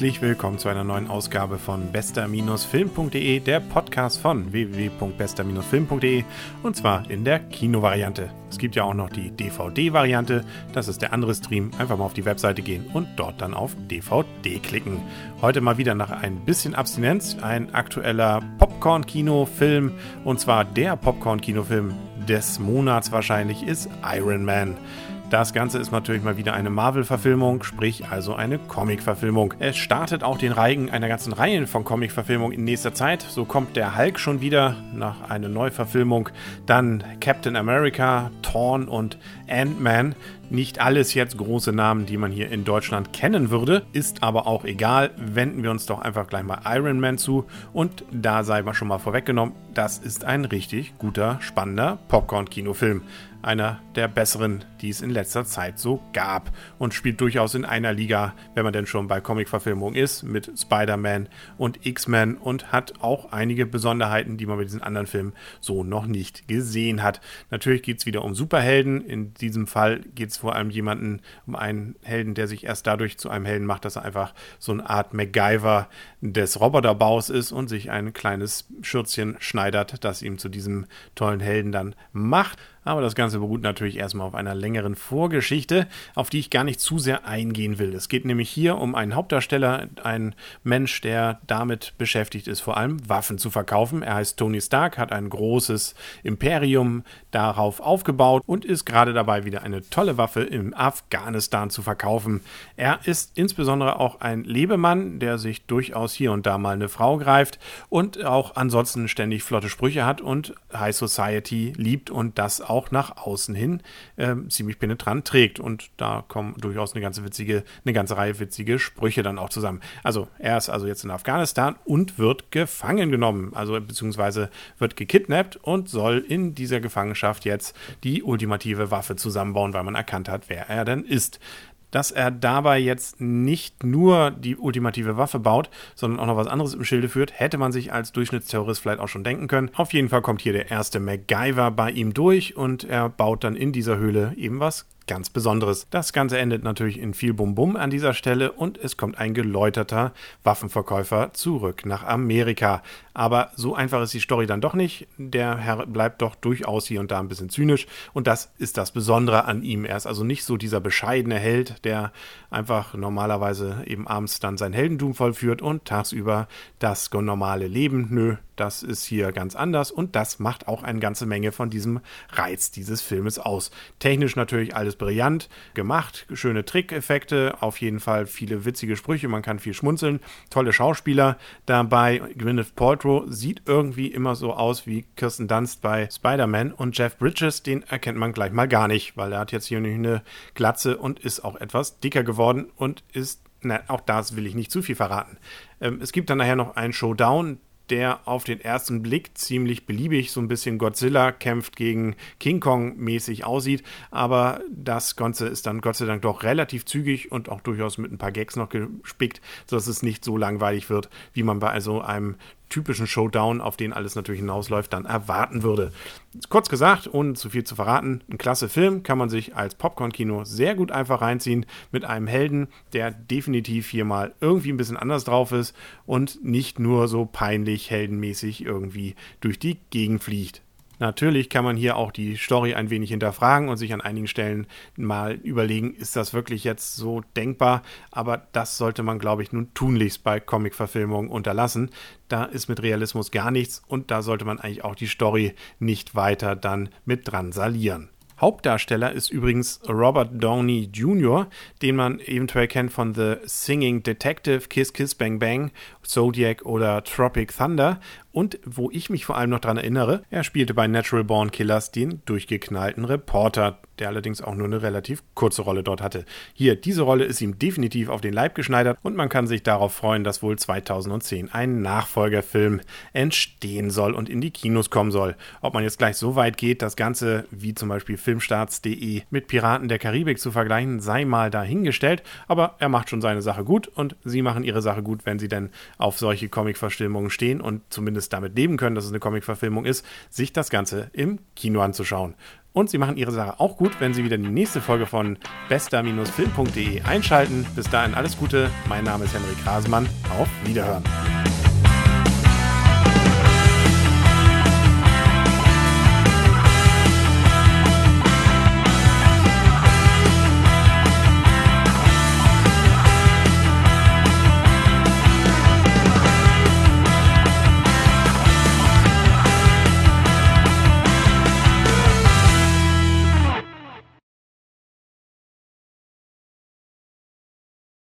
Herzlich willkommen zu einer neuen Ausgabe von bester-film.de, der Podcast von www.bester-film.de und zwar in der Kinovariante. Es gibt ja auch noch die DVD-Variante, das ist der andere Stream. Einfach mal auf die Webseite gehen und dort dann auf DVD klicken. Heute mal wieder nach ein bisschen Abstinenz, ein aktueller Popcorn-Kinofilm und zwar der Popcorn-Kinofilm des Monats wahrscheinlich ist Iron Man. Das Ganze ist natürlich mal wieder eine Marvel-Verfilmung, sprich also eine Comic-Verfilmung. Es startet auch den Reigen einer ganzen Reihe von Comic-Verfilmungen in nächster Zeit. So kommt der Hulk schon wieder nach einer Neuverfilmung. Dann Captain America, Thorn und Ant-Man. Nicht alles jetzt große Namen, die man hier in Deutschland kennen würde, ist aber auch egal. Wenden wir uns doch einfach gleich mal Iron Man zu. Und da sei mal schon mal vorweggenommen, das ist ein richtig guter, spannender Popcorn-Kinofilm einer der besseren, die es in letzter Zeit so gab und spielt durchaus in einer Liga, wenn man denn schon bei Comic-Verfilmungen ist, mit Spider-Man und X-Men und hat auch einige Besonderheiten, die man bei diesen anderen Filmen so noch nicht gesehen hat. Natürlich geht es wieder um Superhelden. In diesem Fall geht es vor allem jemanden, um einen Helden, der sich erst dadurch zu einem Helden macht, dass er einfach so eine Art MacGyver des Roboterbaus ist und sich ein kleines Schürzchen schneidert, das ihm zu diesem tollen Helden dann macht. Aber das Ganze beruht natürlich erstmal auf einer längeren Vorgeschichte, auf die ich gar nicht zu sehr eingehen will. Es geht nämlich hier um einen Hauptdarsteller, einen Mensch, der damit beschäftigt ist, vor allem Waffen zu verkaufen. Er heißt Tony Stark, hat ein großes Imperium darauf aufgebaut und ist gerade dabei, wieder eine tolle Waffe im Afghanistan zu verkaufen. Er ist insbesondere auch ein Lebemann, der sich durchaus hier und da mal eine Frau greift und auch ansonsten ständig flotte Sprüche hat und High Society liebt und das auch nach außen hin äh, ziemlich penetrant trägt. Und da kommen durchaus eine ganze witzige, eine ganze Reihe witzige Sprüche dann auch zusammen. Also er ist also jetzt in Afghanistan und wird gefangen genommen, also beziehungsweise wird gekidnappt und soll in dieser Gefangenschaft jetzt die ultimative Waffe zusammenbauen, weil man erkannt hat, wer er denn ist dass er dabei jetzt nicht nur die ultimative Waffe baut, sondern auch noch was anderes im Schilde führt, hätte man sich als Durchschnittsterrorist vielleicht auch schon denken können. Auf jeden Fall kommt hier der erste MacGyver bei ihm durch und er baut dann in dieser Höhle eben was ganz Besonderes. Das Ganze endet natürlich in viel Bum-Bum an dieser Stelle und es kommt ein geläuterter Waffenverkäufer zurück nach Amerika. Aber so einfach ist die Story dann doch nicht. Der Herr bleibt doch durchaus hier und da ein bisschen zynisch und das ist das Besondere an ihm. Er ist also nicht so dieser bescheidene Held, der einfach normalerweise eben abends dann sein Heldentum vollführt und tagsüber das normale Leben. Nö, das ist hier ganz anders und das macht auch eine ganze Menge von diesem Reiz dieses Filmes aus. Technisch natürlich alles brillant gemacht, schöne Trickeffekte, auf jeden Fall viele witzige Sprüche, man kann viel schmunzeln, tolle Schauspieler dabei. Gwyneth Paltrow sieht irgendwie immer so aus wie Kirsten Dunst bei Spider-Man und Jeff Bridges, den erkennt man gleich mal gar nicht, weil er hat jetzt hier eine Glatze und ist auch etwas dicker geworden und ist na, auch das will ich nicht zu viel verraten. Ähm, es gibt dann nachher noch einen Showdown, der auf den ersten Blick ziemlich beliebig, so ein bisschen Godzilla kämpft gegen King Kong mäßig aussieht. Aber das Ganze ist dann Gott sei Dank doch relativ zügig und auch durchaus mit ein paar Gags noch gespickt, sodass es nicht so langweilig wird, wie man bei also einem typischen Showdown, auf den alles natürlich hinausläuft, dann erwarten würde. Kurz gesagt, ohne zu viel zu verraten, ein klasse Film, kann man sich als Popcorn-Kino sehr gut einfach reinziehen mit einem Helden, der definitiv hier mal irgendwie ein bisschen anders drauf ist und nicht nur so peinlich heldenmäßig irgendwie durch die Gegend fliegt. Natürlich kann man hier auch die Story ein wenig hinterfragen und sich an einigen Stellen mal überlegen, ist das wirklich jetzt so denkbar? Aber das sollte man, glaube ich, nun tunlichst bei Comic-Verfilmungen unterlassen. Da ist mit Realismus gar nichts und da sollte man eigentlich auch die Story nicht weiter dann mit dran salieren. Hauptdarsteller ist übrigens Robert Downey Jr., den man eventuell kennt von The Singing Detective, Kiss Kiss Bang Bang, Zodiac oder Tropic Thunder. Und wo ich mich vor allem noch dran erinnere, er spielte bei Natural Born Killers den durchgeknallten Reporter, der allerdings auch nur eine relativ kurze Rolle dort hatte. Hier, diese Rolle ist ihm definitiv auf den Leib geschneidert und man kann sich darauf freuen, dass wohl 2010 ein Nachfolgerfilm entstehen soll und in die Kinos kommen soll. Ob man jetzt gleich so weit geht, das Ganze wie zum Beispiel Filmstarts.de mit Piraten der Karibik zu vergleichen, sei mal dahingestellt, aber er macht schon seine Sache gut und sie machen ihre Sache gut, wenn sie denn auf solche Comic-Verfilmungen stehen und zumindest damit leben können, dass es eine Comic-Verfilmung ist, sich das Ganze im Kino anzuschauen. Und sie machen ihre Sache auch gut, wenn sie wieder die nächste Folge von bester-film.de einschalten. Bis dahin alles Gute. Mein Name ist Henrik Rasemann. Auf Wiederhören.